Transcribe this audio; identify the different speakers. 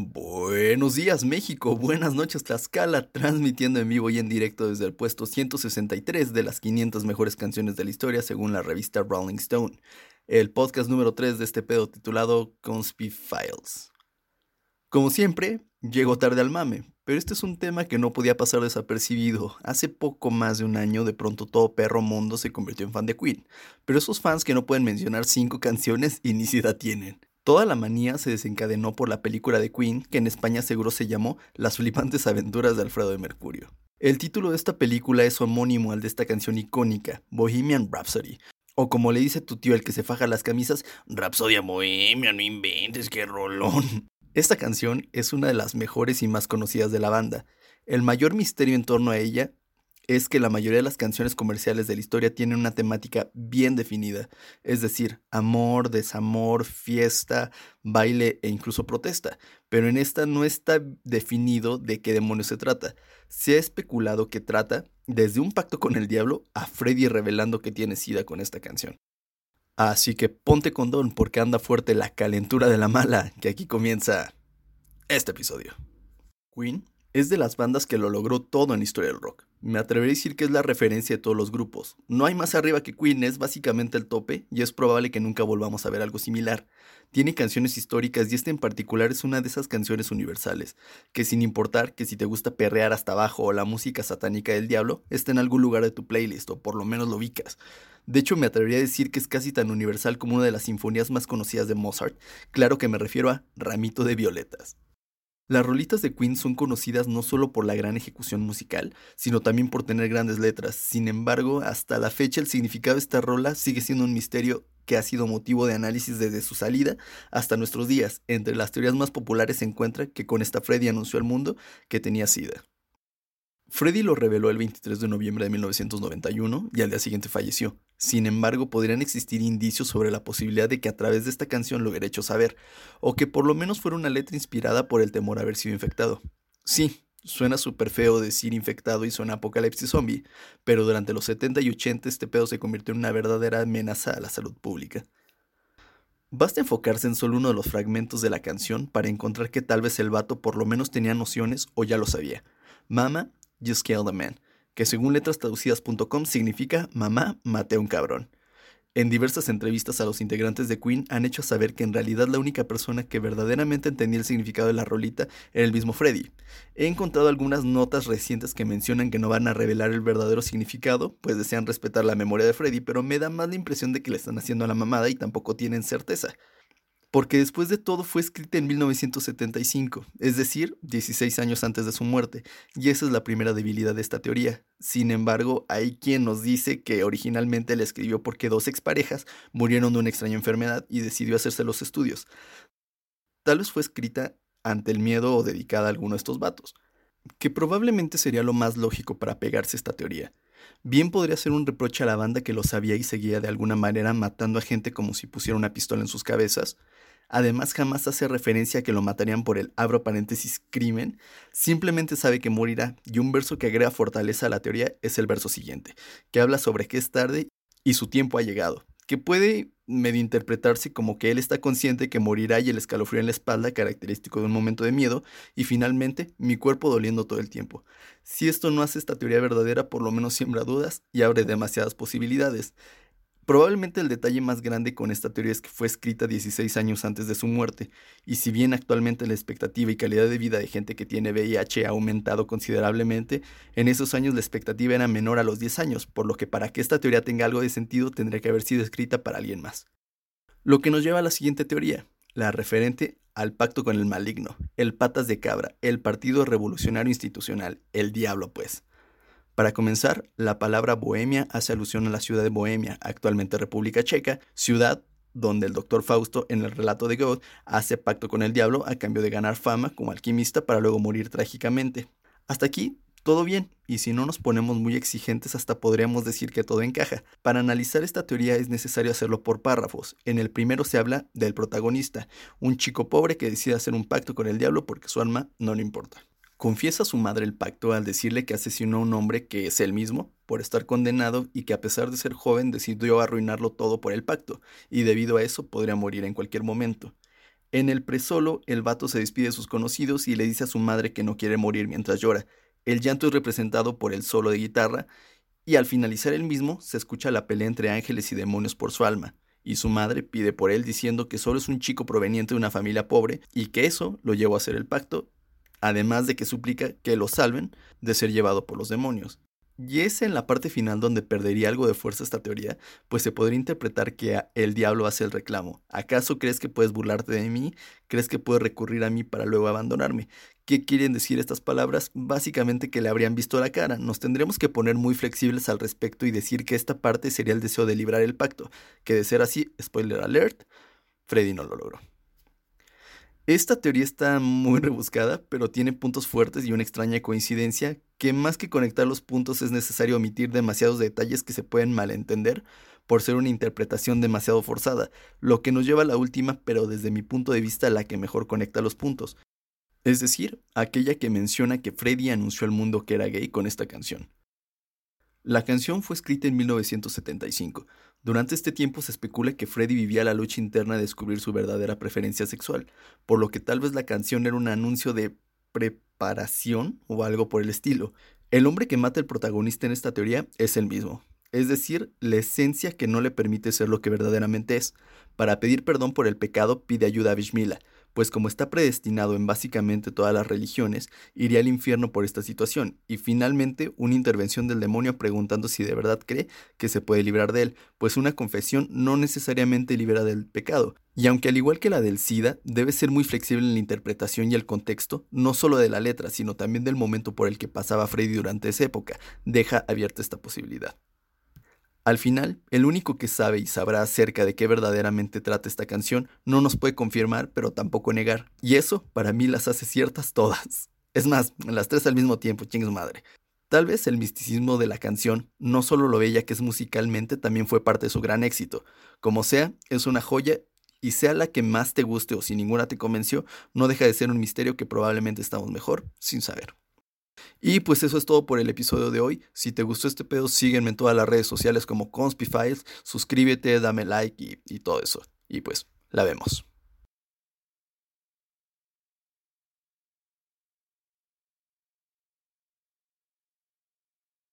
Speaker 1: Buenos días México, buenas noches Tlaxcala, transmitiendo en vivo y en directo desde el puesto 163 de las 500 mejores canciones de la historia según la revista Rolling Stone, el podcast número 3 de este pedo titulado Conspi Files. Como siempre, llego tarde al mame, pero este es un tema que no podía pasar desapercibido. Hace poco más de un año de pronto todo perro mundo se convirtió en fan de Queen, pero esos fans que no pueden mencionar cinco canciones y ni siquiera tienen. Toda la manía se desencadenó por la película de Queen, que en España seguro se llamó Las flipantes aventuras de Alfredo de Mercurio. El título de esta película es homónimo al de esta canción icónica, Bohemian Rhapsody, o como le dice tu tío el que se faja las camisas, Rhapsodia Bohemia, no inventes, qué rolón. Esta canción es una de las mejores y más conocidas de la banda. El mayor misterio en torno a ella es que la mayoría de las canciones comerciales de la historia tienen una temática bien definida, es decir, amor, desamor, fiesta, baile e incluso protesta, pero en esta no está definido de qué demonios se trata. Se ha especulado que trata desde un pacto con el diablo a Freddy revelando que tiene sida con esta canción. Así que ponte condón porque anda fuerte la calentura de la mala, que aquí comienza este episodio. Queen es de las bandas que lo logró todo en historia del rock. Me atrevería a decir que es la referencia de todos los grupos. No hay más arriba que Queen, es básicamente el tope y es probable que nunca volvamos a ver algo similar. Tiene canciones históricas y esta en particular es una de esas canciones universales, que sin importar que si te gusta perrear hasta abajo o la música satánica del diablo, está en algún lugar de tu playlist o por lo menos lo ubicas. De hecho, me atrevería a decir que es casi tan universal como una de las sinfonías más conocidas de Mozart. Claro que me refiero a Ramito de Violetas. Las rolitas de Queen son conocidas no solo por la gran ejecución musical, sino también por tener grandes letras. Sin embargo, hasta la fecha el significado de esta rola sigue siendo un misterio que ha sido motivo de análisis desde su salida hasta nuestros días. Entre las teorías más populares se encuentra que con esta Freddy anunció al mundo que tenía SIDA. Freddy lo reveló el 23 de noviembre de 1991 y al día siguiente falleció. Sin embargo, podrían existir indicios sobre la posibilidad de que a través de esta canción lo hubiera hecho saber, o que por lo menos fuera una letra inspirada por el temor a haber sido infectado. Sí, suena súper feo decir infectado y suena apocalipsis zombie, pero durante los 70 y 80 este pedo se convirtió en una verdadera amenaza a la salud pública. Basta enfocarse en solo uno de los fragmentos de la canción para encontrar que tal vez el vato por lo menos tenía nociones o ya lo sabía. Mama Just Kill the Man, que según letrastraducidas.com significa Mamá, maté a un cabrón. En diversas entrevistas a los integrantes de Queen han hecho saber que en realidad la única persona que verdaderamente entendía el significado de la rolita era el mismo Freddy. He encontrado algunas notas recientes que mencionan que no van a revelar el verdadero significado, pues desean respetar la memoria de Freddy, pero me da más la impresión de que le están haciendo a la mamada y tampoco tienen certeza porque después de todo fue escrita en 1975, es decir, 16 años antes de su muerte, y esa es la primera debilidad de esta teoría. Sin embargo, hay quien nos dice que originalmente la escribió porque dos exparejas murieron de una extraña enfermedad y decidió hacerse los estudios. Tal vez fue escrita ante el miedo o dedicada a alguno de estos vatos, que probablemente sería lo más lógico para pegarse a esta teoría. Bien podría ser un reproche a la banda que lo sabía y seguía de alguna manera matando a gente como si pusiera una pistola en sus cabezas. Además, jamás hace referencia a que lo matarían por el abro paréntesis crimen. Simplemente sabe que morirá. Y un verso que agrega fortaleza a la teoría es el verso siguiente, que habla sobre que es tarde y su tiempo ha llegado que puede medio interpretarse como que él está consciente que morirá y el escalofrío en la espalda, característico de un momento de miedo, y finalmente mi cuerpo doliendo todo el tiempo. Si esto no hace esta teoría verdadera, por lo menos siembra dudas y abre demasiadas posibilidades. Probablemente el detalle más grande con esta teoría es que fue escrita 16 años antes de su muerte, y si bien actualmente la expectativa y calidad de vida de gente que tiene VIH ha aumentado considerablemente, en esos años la expectativa era menor a los 10 años, por lo que para que esta teoría tenga algo de sentido tendría que haber sido escrita para alguien más. Lo que nos lleva a la siguiente teoría, la referente al pacto con el maligno, el patas de cabra, el Partido Revolucionario Institucional, el diablo pues. Para comenzar, la palabra Bohemia hace alusión a la ciudad de Bohemia, actualmente República Checa, ciudad donde el doctor Fausto en el relato de Goethe hace pacto con el diablo a cambio de ganar fama como alquimista para luego morir trágicamente. Hasta aquí, todo bien, y si no nos ponemos muy exigentes hasta podríamos decir que todo encaja. Para analizar esta teoría es necesario hacerlo por párrafos. En el primero se habla del protagonista, un chico pobre que decide hacer un pacto con el diablo porque su alma no le importa. Confiesa a su madre el pacto al decirle que asesinó a un hombre que es él mismo por estar condenado y que a pesar de ser joven decidió arruinarlo todo por el pacto, y debido a eso podría morir en cualquier momento. En el presolo, el vato se despide de sus conocidos y le dice a su madre que no quiere morir mientras llora. El llanto es representado por el solo de guitarra, y al finalizar el mismo se escucha la pelea entre ángeles y demonios por su alma, y su madre pide por él diciendo que solo es un chico proveniente de una familia pobre y que eso lo llevó a hacer el pacto, además de que suplica que lo salven de ser llevado por los demonios. Y es en la parte final donde perdería algo de fuerza esta teoría, pues se podría interpretar que el diablo hace el reclamo. ¿Acaso crees que puedes burlarte de mí? ¿Crees que puedes recurrir a mí para luego abandonarme? ¿Qué quieren decir estas palabras? Básicamente que le habrían visto la cara. Nos tendremos que poner muy flexibles al respecto y decir que esta parte sería el deseo de librar el pacto, que de ser así, spoiler alert, Freddy no lo logró. Esta teoría está muy rebuscada, pero tiene puntos fuertes y una extraña coincidencia que más que conectar los puntos es necesario omitir demasiados detalles que se pueden malentender por ser una interpretación demasiado forzada, lo que nos lleva a la última, pero desde mi punto de vista la que mejor conecta los puntos, es decir, aquella que menciona que Freddy anunció al mundo que era gay con esta canción. La canción fue escrita en 1975. Durante este tiempo se especula que Freddy vivía la lucha interna de descubrir su verdadera preferencia sexual, por lo que tal vez la canción era un anuncio de preparación o algo por el estilo. El hombre que mata al protagonista en esta teoría es el mismo, es decir, la esencia que no le permite ser lo que verdaderamente es. Para pedir perdón por el pecado pide ayuda a Bishmila, pues como está predestinado en básicamente todas las religiones, iría al infierno por esta situación, y finalmente una intervención del demonio preguntando si de verdad cree que se puede librar de él, pues una confesión no necesariamente libera del pecado, y aunque al igual que la del SIDA, debe ser muy flexible en la interpretación y el contexto, no solo de la letra, sino también del momento por el que pasaba Freddy durante esa época, deja abierta esta posibilidad. Al final, el único que sabe y sabrá acerca de qué verdaderamente trata esta canción no nos puede confirmar, pero tampoco negar. Y eso, para mí, las hace ciertas todas. Es más, las tres al mismo tiempo, chingues madre. Tal vez el misticismo de la canción, no solo lo bella que es musicalmente, también fue parte de su gran éxito. Como sea, es una joya y sea la que más te guste o si ninguna te convenció, no deja de ser un misterio que probablemente estamos mejor sin saber. Y pues eso es todo por el episodio de hoy. Si te gustó este pedo, sígueme en todas las redes sociales como Conspifiles, suscríbete, dame like y, y todo eso. Y pues, la vemos.